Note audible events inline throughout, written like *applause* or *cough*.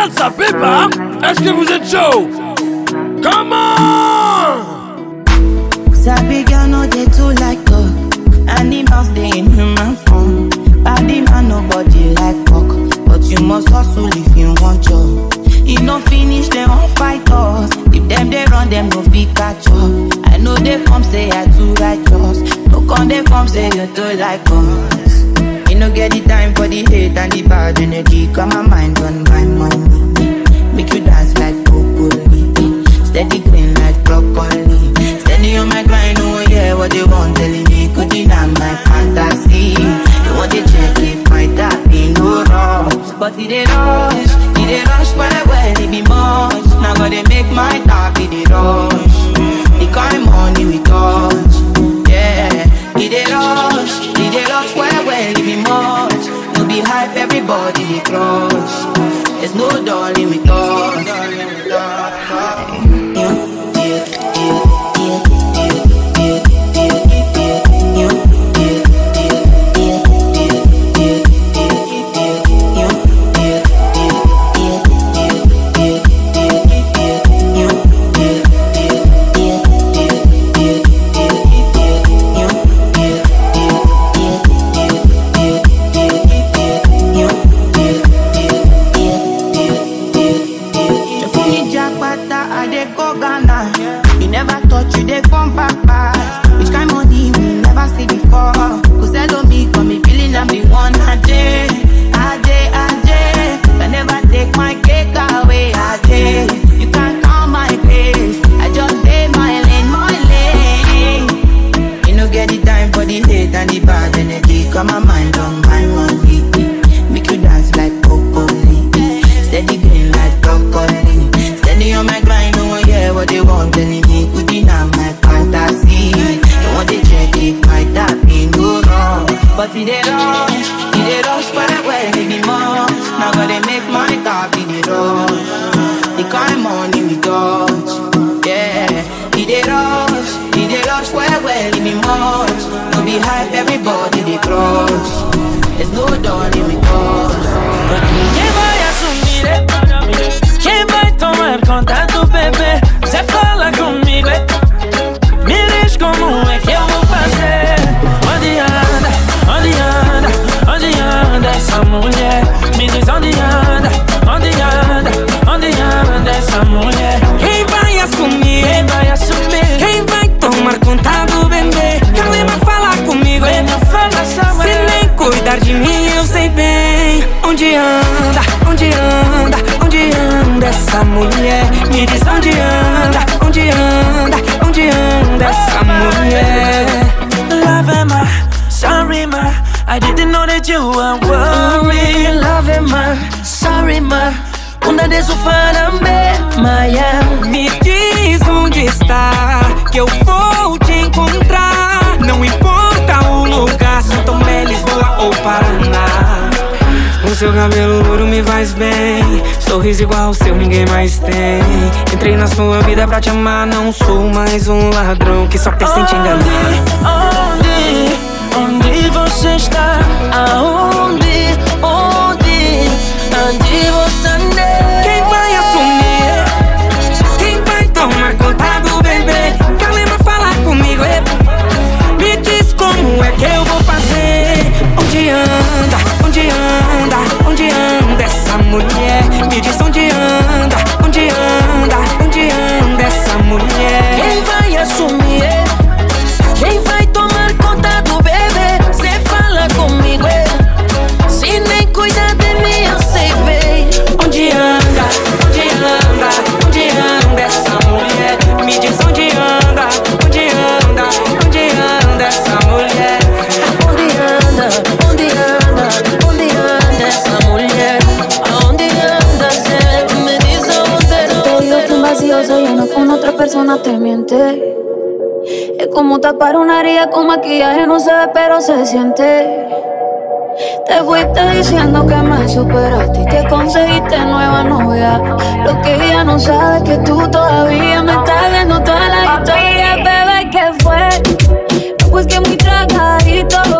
salsa pépa. Est-ce que vous êtes chaud? Come on! Sabi girl no dey too like talk. Animals dey in human form. Body man nobody like talk, but you must hustle if you want job. E no finish dem wan fight us. If dem dey run dem no fit catch up. I know dey form say I too righteous. No come dey form say you too like us. You no get the time for the hate and the bad energy. Got my mind on my money. Make you dance like broccoli. Steady green like broccoli. Steady on my grind, oh yeah, what they want telling me. Could you not my fantasy. They want to check if my tap be no rush. But it dey rush, it dey rush well well, it be much. Now gotta make my be the rush. The kind everybody dey crush. There's no darling with us. Onde anda, onde anda, onde anda essa mulher. Me diz onde anda, onde anda, onde anda essa mulher. Love am I, sorry ma. I didn't know that you were worried. Love am I, sorry ma. Una de su farambe, Maya Me diz onde está, que eu vou O seu cabelo louro me faz bem. Sorriso igual ao seu, ninguém mais tem. Entrei na sua vida pra te amar. Não sou mais um ladrão que só pensa em te enganar. Onde, onde você está? Aonde, onde, onde você anda? Quem vai assumir? Quem vai tomar conta do bebê? Calema, fala comigo. é. Me diz como é que eu vou fazer. Onde anda? Onde anda? Onde anda essa mulher? Me diz onde anda? Onde anda? Onde anda essa mulher? Quem vai assumir? Persona te miente. Es como tapar una herida con maquillaje, no se ve, pero se siente. Te fuiste diciendo que me superaste y que conseguiste nueva novia. Lo que ella no sabe es que tú todavía me estás viendo toda la historia, bebé, ¿qué fue? Pues que muy tragadito.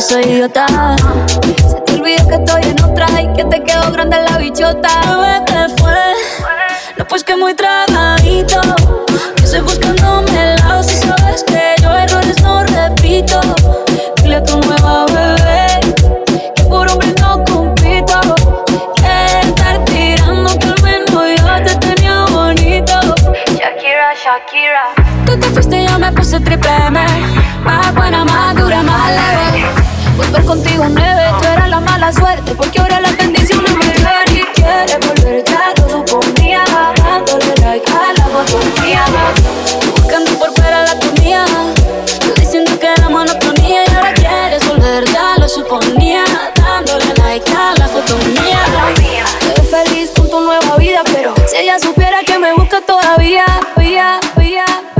Que soy idiota. Se te olvidó que estoy en otra y que te quedó grande la bichota. ¿qué fue? No, pues que muy tragadito. Que estoy buscándome el lado si sabes que yo errores no repito. Dile a tu nueva bebé que por hombre no compito. Que estar tirando que al menos yo te tenía bonito. Shakira, Shakira. Tú te fuiste y yo me puse triple M. Más buena, más dura, más leve. Volver contigo nueve, tú eras la mala suerte. Porque ahora las bendiciones me ven y quieres volver ya lo suponía. Dándole like a la foto mía. Buscando por fuera la comida. Diciendo que era monotonía y ahora quieres volver, ya lo suponía. Dándole like a la foto mía. Ves feliz con tu nueva vida, pero si ella supiera que me busca todavía, vía, vía, vía, vía,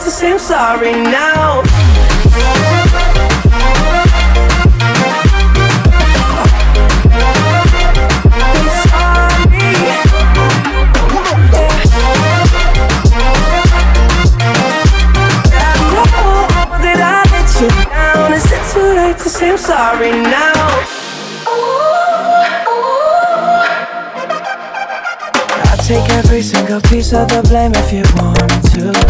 To say I'm sorry now? I'm sorry now. I'll take every single piece of the blame if you want to.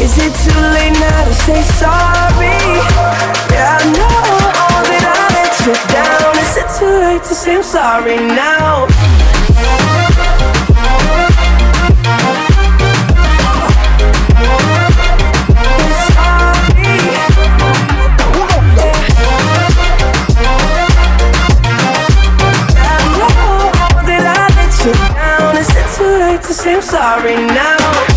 is it too late now to say sorry? Yeah, I know that I let you down. Is it too late to say I'm sorry now? to say I'm sorry now.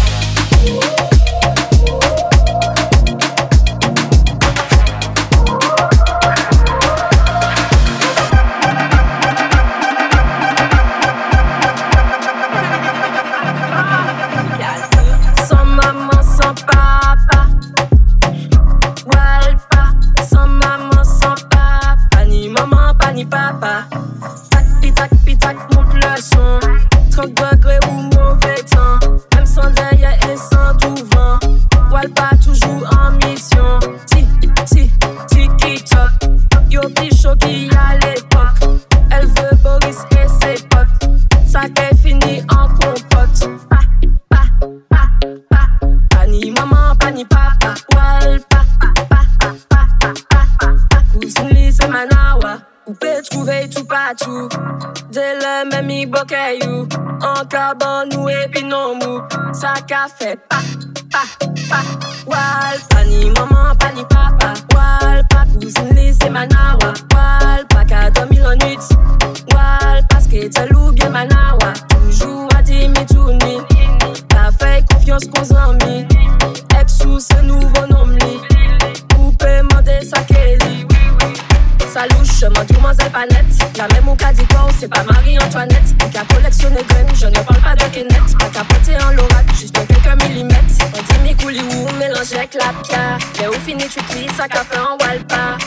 Ça café en walpa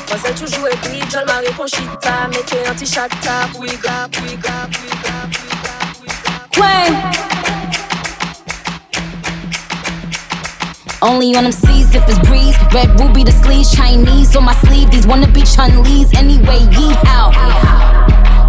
Conchita Mettez anti-chata, pouiga, pouiga, pouiga, pouiga, pouiga Way. Only on them seas if it's breeze. Red ruby the sleeves, Chinese on my sleeve. These wanna be Chun-Li's anyway. Yee how?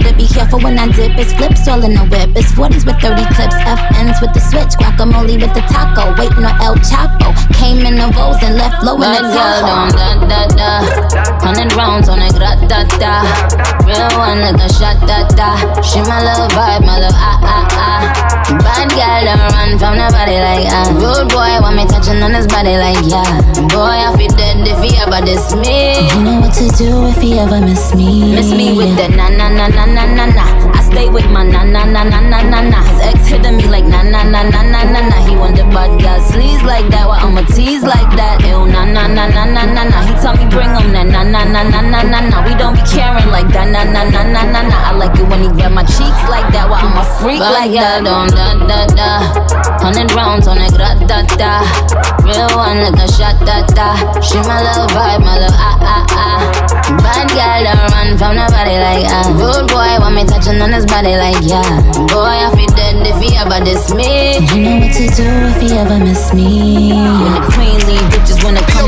Gotta be careful when I dip. It's flips all in the whip. It's 40s with 30 clips. FNs with the switch. Guacamole with the taco. Waiting on El Chapo. Came in the rolls and left low in the Tahoe. da da da. Hundred rounds on a grat da da. Real one like a shot da da. She my love vibe, my love. ah ah ah. Bad girl don't run from nobody like ah. Rude boy want me touching on his body like yeah. Boy I feel dead if he ever diss me. You know what to do if he ever miss me. Miss me with the na na na na na na na. Stay with my na na na na na na na. His ex hitting me like na na na na na na na. He the bad girl sleaze like that. Why I'ma tease like that? Ew na na na na na na na. He tell me bring him that na na na na na na na. We don't be caring like that na na na na na na. I like it when he grab my cheeks like that. Why I'm a freak like that? Don't da da da. Hundred rounds on a grat da da. Real one like a shot da da. She my little vibe, my little run from nobody like ah. Rude boy want me touching on his body like yeah. Boy I feel dead if he ever diss me. You know what to do if he ever miss me. When the queen leave, bitches wanna come out like a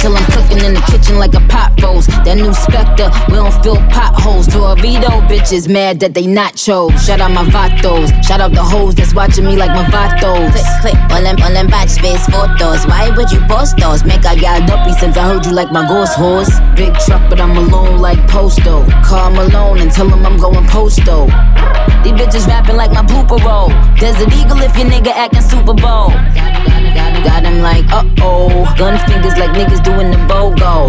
Until I'm cooking in the kitchen like a pot roast. That new Spectre, we don't fill potholes. Dorito bitches mad that they nachos. Shout out my vatos. Shout out the hoes that's watching me like my vatos. Click, click, all them, all them batch face photos. Why would you post those? Make I got dumpy since I heard you like my ghost horse. Big truck, but I'm alone like Posto. Call Malone and tell him I'm going Posto. These bitches rapping like my blooper roll. Desert Eagle if your nigga acting Super Bowl. Got him like, uh oh. Gun fingers like niggas doing the BOGO.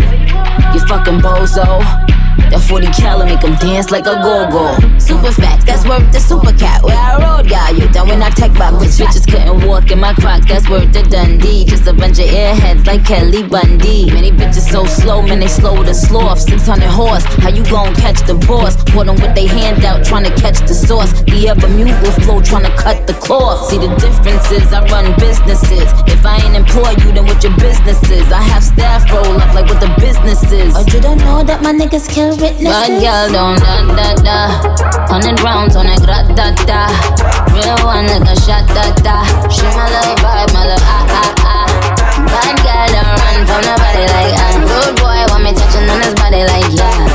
You fucking bozo. That 40 cal make him dance like a go-go. Super facts, that's worth the super cat. Where I rode, got you down when I tech back. Which bitches couldn't walk in my crocs, that's worth the Dundee. Just a bunch of airheads like Kelly Bundy. Many bitches so slow, man, they slow to sloth. 600 horse, how you gon' catch the boss? Put them with they hand out, trying to catch the sauce. The ever mute flow, trying to cut the cloth. See the differences, I run businesses. If I ain't employ you, then what your business is? I have staff roll up like what the business is. Or you don't know that my niggas kill witnesses. Bad girl don't da da da. Hundred rounds on a grat da da. Real one like a shot da da. She my little vibe, my little ah ah ah. Bad girl don't run from nobody like ah. Rude boy want me touching on his body like yeah.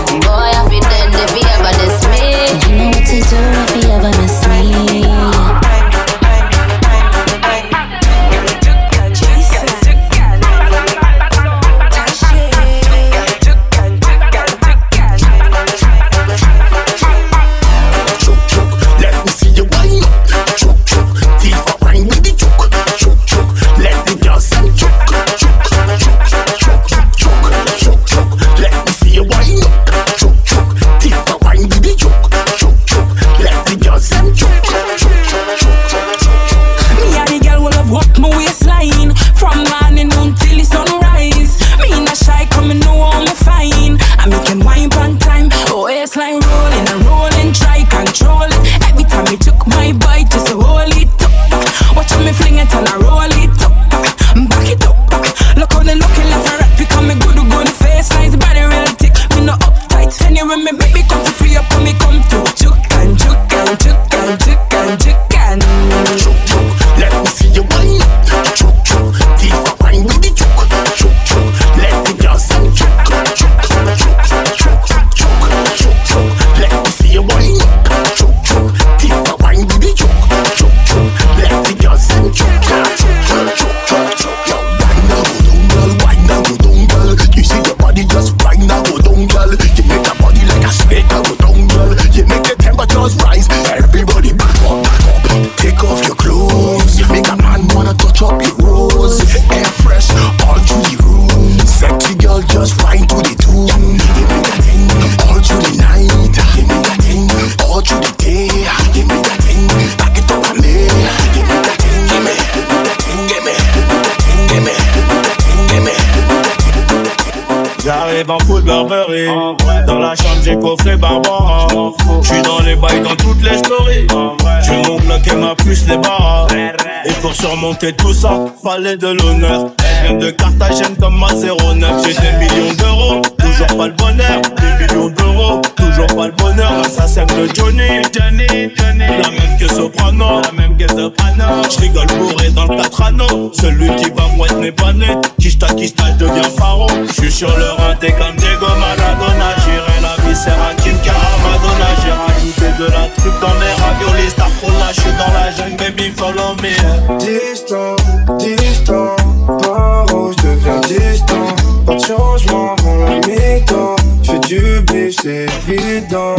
Tout ça, fallait de l'honneur. Elle vient de Carthagène comme ma 09. J'ai des millions d'euros, toujours pas le bonheur. Des millions d'euros, toujours pas le bonheur. L'assassin de Johnny, Johnny, Johnny. La même que Soprano, la même que Soprano. J'rigole bourré dans le 4 anneaux. Celui qui va mouette n'est pas né. Kishta, kishta, je deviens pharaon. J'suis sur le rinté comme Diego Maradona. J'irai la viscère à Kim Madonna. Rajouté de la truffe dans mes raviolis. Starfall, j'suis dans la jungle, baby, follow me. Distant, distant, paro, je deviens distant. Pas de changement avant la mi-temps. J'fais du bif, c'est évident.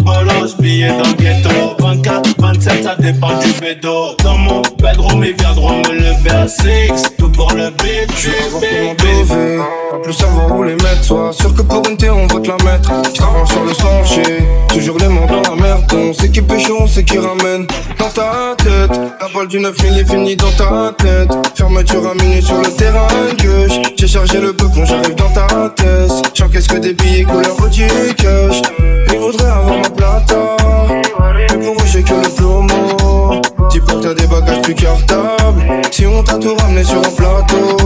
Bolos, billets dans le ghetto 24, 27, ça dépend du bédo. Dans mon bedroom, ils viendront me lever à 6 Tout pour le beat, Je vais mon plus savoir où les mettre Sois sûr que pour une thé on va te la mettre. J't'avance sur le sentier Toujours les mains dans la merde. On sait qui pêche, on sait qui ramène. Dans ta tête La balle du 9000 est finie dans ta tête. Fermeture à minuit sur le terrain gauche. J'ai chargé le peu quand j'arrive dans ta tête. J'encaisse que des billets couleur du cash Ils voudraient avoir ma plata Eux j'ai que le plomo Dis pas que t'as des bagages plus cartables. Si on t'a tout ramené sur un plateau.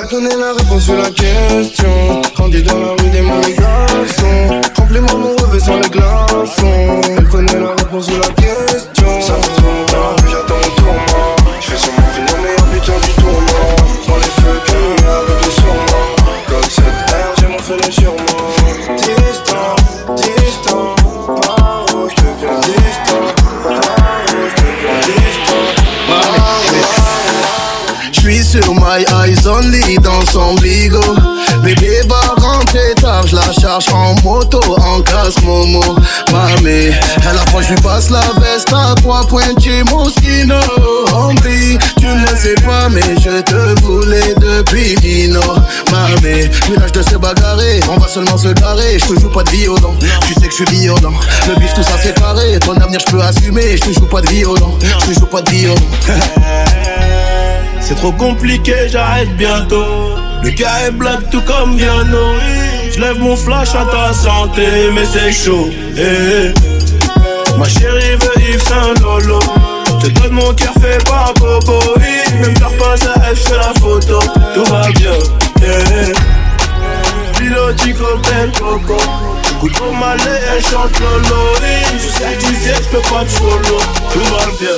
Elle connaît la réponse sur la question. Grandi dans la rue des mauvais garçons. Remplis-moi mon rêve sans les glaçons. Elle connaît la réponse sur la question. Ça sur my eyes only dans son bigo Bébé va rentrer tard, j'la charge en moto, en casque Momo. Mamé, à la fois j'lui passe la veste à trois points chez Moschino. Hombre, tu ne sais pas mais je te voulais depuis Dino Mamé, village de se bagarrer, on va seulement se garer. J'te joue pas de violon, tu sais que j'suis violent. Le bif tout ça c'est carré, ton avenir j'peux assumer. J'te joue pas de violon, j'te joue pas de violon *laughs* C'est trop compliqué, j'arrête bientôt. Le cas est black tout comme Viano. Je lève mon flash à ta santé, mais c'est chaud. eh. Ma chérie veut Yves Saint Lolo. Je donne mon cœur fait par Bobo. eh. Même t'as pas à F, je la photo. Tout va bien. eh. Piloti cocktail coco. Écoute au malais, elle chante Lolo. eh. Je suis certifié, je peux pas te follow. Tout va bien.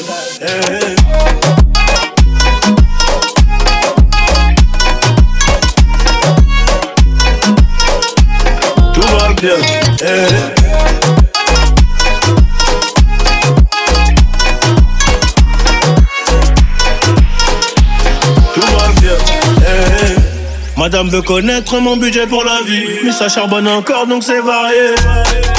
Madame veut connaître mon budget pour la vie. Mais ça charbonne encore donc c'est varié.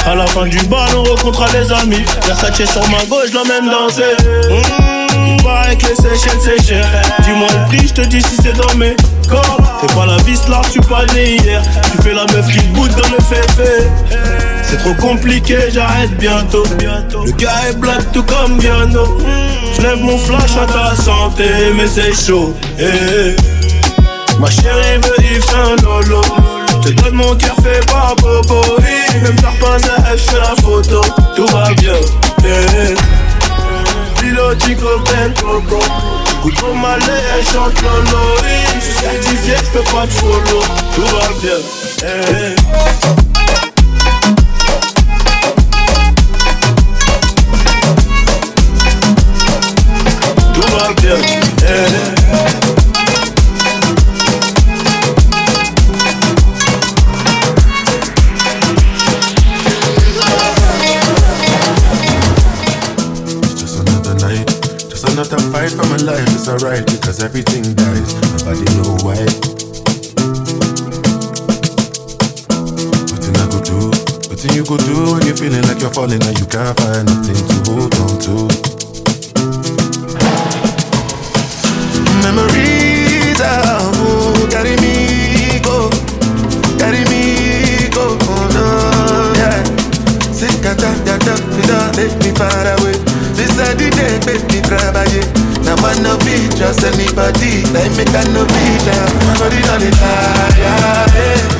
À la fin du bal, on rencontrera les amis. Versace sur ma gauche, l'emmène danser. Mmh, paraît que les Seychelles c'est cher. Dis-moi le prix, je te dis si c'est dans mes corps. Fais pas la vis là, tu pas né hier. Tu fais la meuf qui te dans le féfé. C'est trop compliqué, j'arrête bientôt. Le gars est black tout comme Viano. Je lève mon flash à ta santé, mais c'est chaud. eh, eh. Ma chérie veut Yves Saint Lolo. Je te donne mon cœur fait par Bobo. eh. Même t'as pas à je fais la photo. Tout va bien. eh. Cocktail coco. Écoute au malais, elle chante eh. Je suis certifié, je peux pas te follow. Tout va bien. eh. Just another fight for my life. It's alright because everything dies. Nobody know why. Nothing I go do, nothing you go do when you're feeling like you're falling and you can't find nothing to hold on to. Trust anybody. Like me can no fit now. Body on the fire, eh.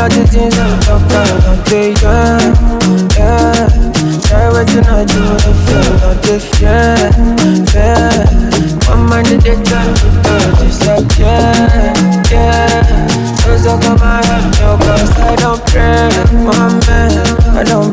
all the things I talk about day, yeah, yeah. Try what you not don't feel not this, yeah, yeah. One mind the day time to go this yeah, yeah. So come out, cause I don't pray, my man, I don't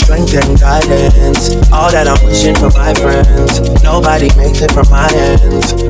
Strength and guidance, all that I'm wishing for my friends. Nobody makes it from my ends.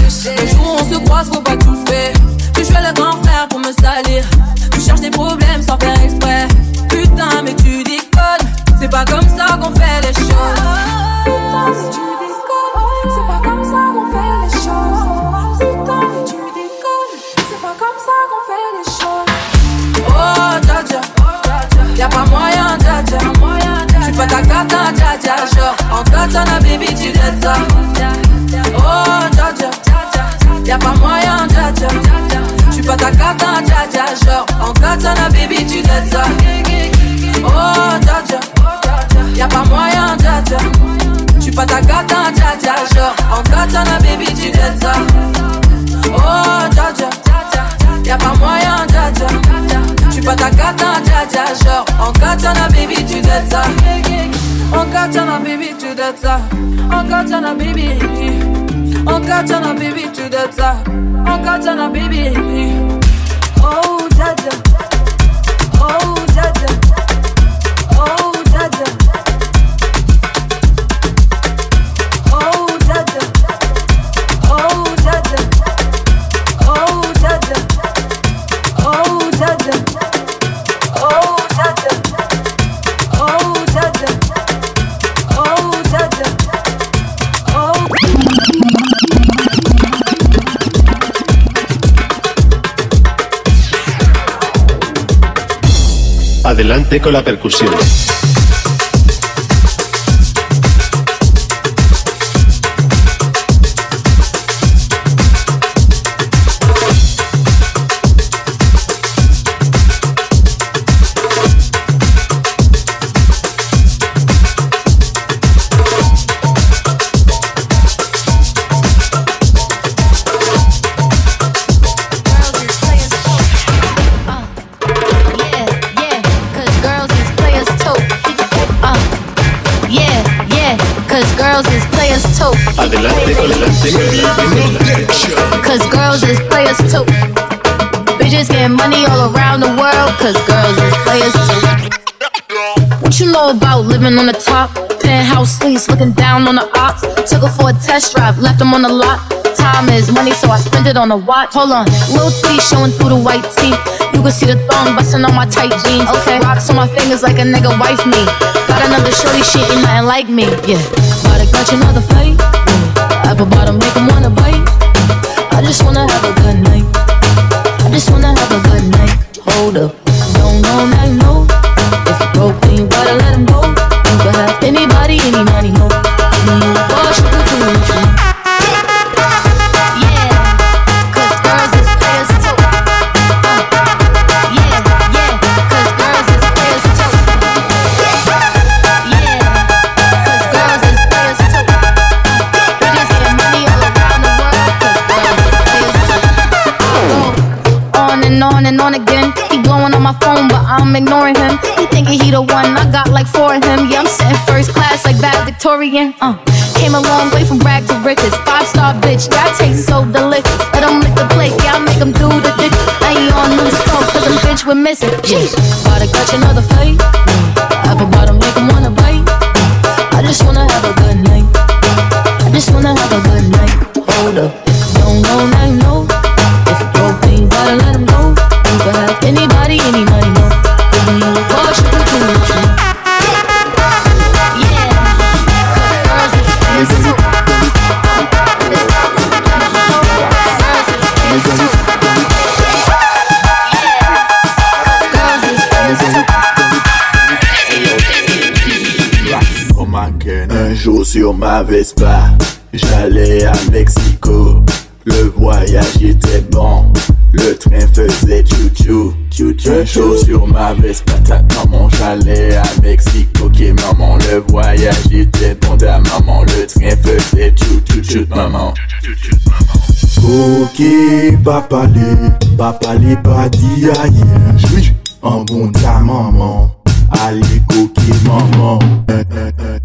Le jour où on se croise, faut pas tout faire. Tu jouais le grand frère pour me salir. Tu cherches des problèmes sans faire exprès. Putain, mais tu déconnes. C'est pas comme ça qu'on fait les choses. Putain, si tu déconnes, c'est pas comme ça qu'on fait les choses. Putain, mais tu déconnes, c'est pas comme ça qu'on fait les choses. Oh, dja, y'a pas moyen, dja. J'suis pas ta cata, dja. Genre, en katana, baby, tu dettes ça. J'suis pas ta cata, dja dja. Genre, en katana, baby, tu dettes ça. Oh, dja, y'a pas moyen, dja. J'suis pas ta cata, dja dja. Genre, en katana, baby, tu dettes ça. Oh, dja, y'a pas moyen, dja. J'suis pas ta cata, dja dja. Genre, en katana, baby, tu dettes ça. En katana, baby, tu dettes ça. En katana, baby. En katana, baby, tu dettes ça. En katana, baby. oh, Jaja, oh, Jaja. Adelante con la percusión. Living on the top? Penthouse suites, looking down on the ops. Took her for a test drive, left them on the lot. Time is money, so I spend it on a watch. Hold on, little T showing through the white tee. You can see the thong busting on my tight jeans. Okay, rocks on my fingers like a nigga wife me. Got another shorty, shit ain't nothing like me. Yeah, about to catch another fight. Yeah. Apple bottom make 'em wanna bite. I just wanna have a good night. I just wanna have a I'm ignoring him. He thinking he the one, I got like four of him. Yeah, I'm sitting first class like valedictorian. Uh, came a long way from rag to riches. Five star bitch, that tastes so delicious. Let him lick the plate, yeah, I make him do the dick. Now he on throat, cause I'm bitch with missing. Yeah, gotta catch another fight. Sur ma Vespa, j'allais à Mexico. Le voyage était bon, le train faisait chou-chou. chou-chou. Jour sur ma Vespa, ta maman, j'allais à Mexico. Ok, maman, le voyage était bon, ta maman, le train faisait chou-chou, maman. Ok, papa les, papa les pas dit. J'suis un bon ta maman. Maman.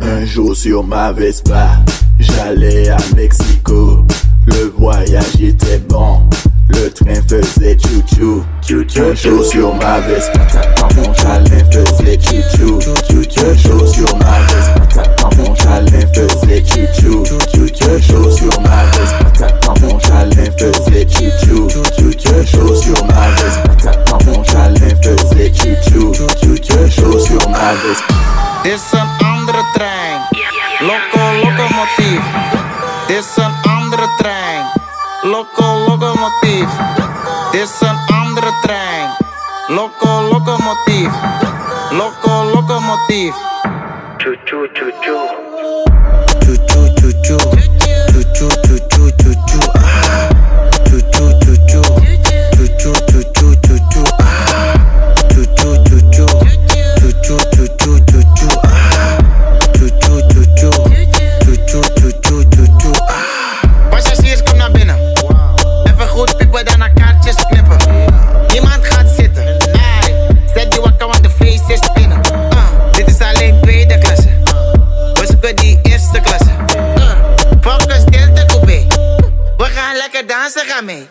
Un, jour sur ma Vespa, j'allais à Mexico. Le voyage était bon, le train faisait chou-chou. Un jour sur ma Vespa, maman, j'allais faisait chou-chou. Un jour sur ma Vespa, maman, j'allais faisait chou-chou. Un jour sur ma Vespa, maman, j'allais faisait chou-chou. Un jour sur Vespa. Is een andere trein. Loco, locomotief. Is een andere trein. Loco, locomotief. Is een andere trein. Loco, locomotief. Loco, locomotief. Choo choo choo. Choo Hágame.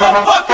motherfucker.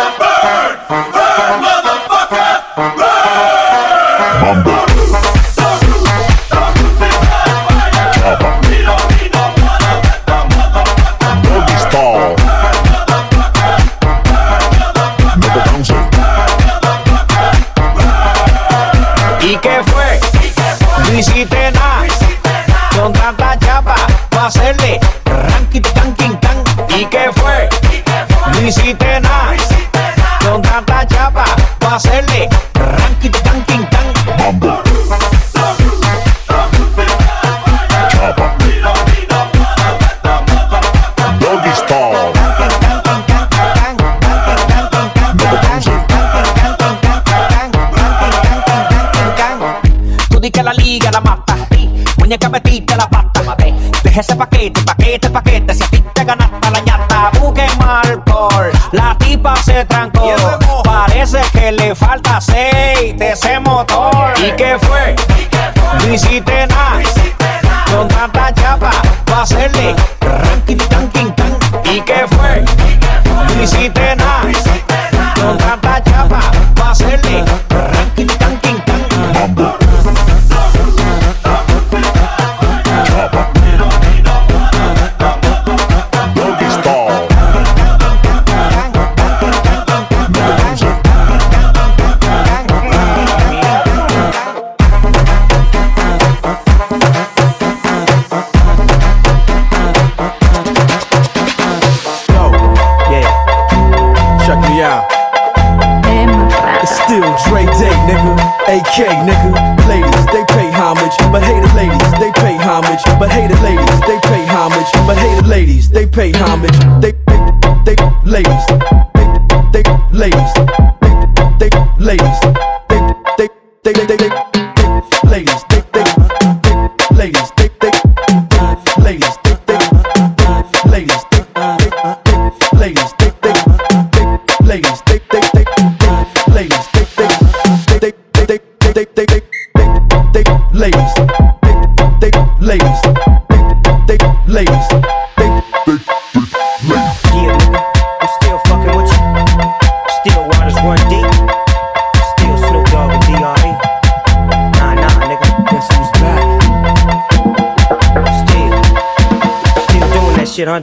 Hacerle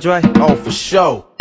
Dre? Oh, for sure.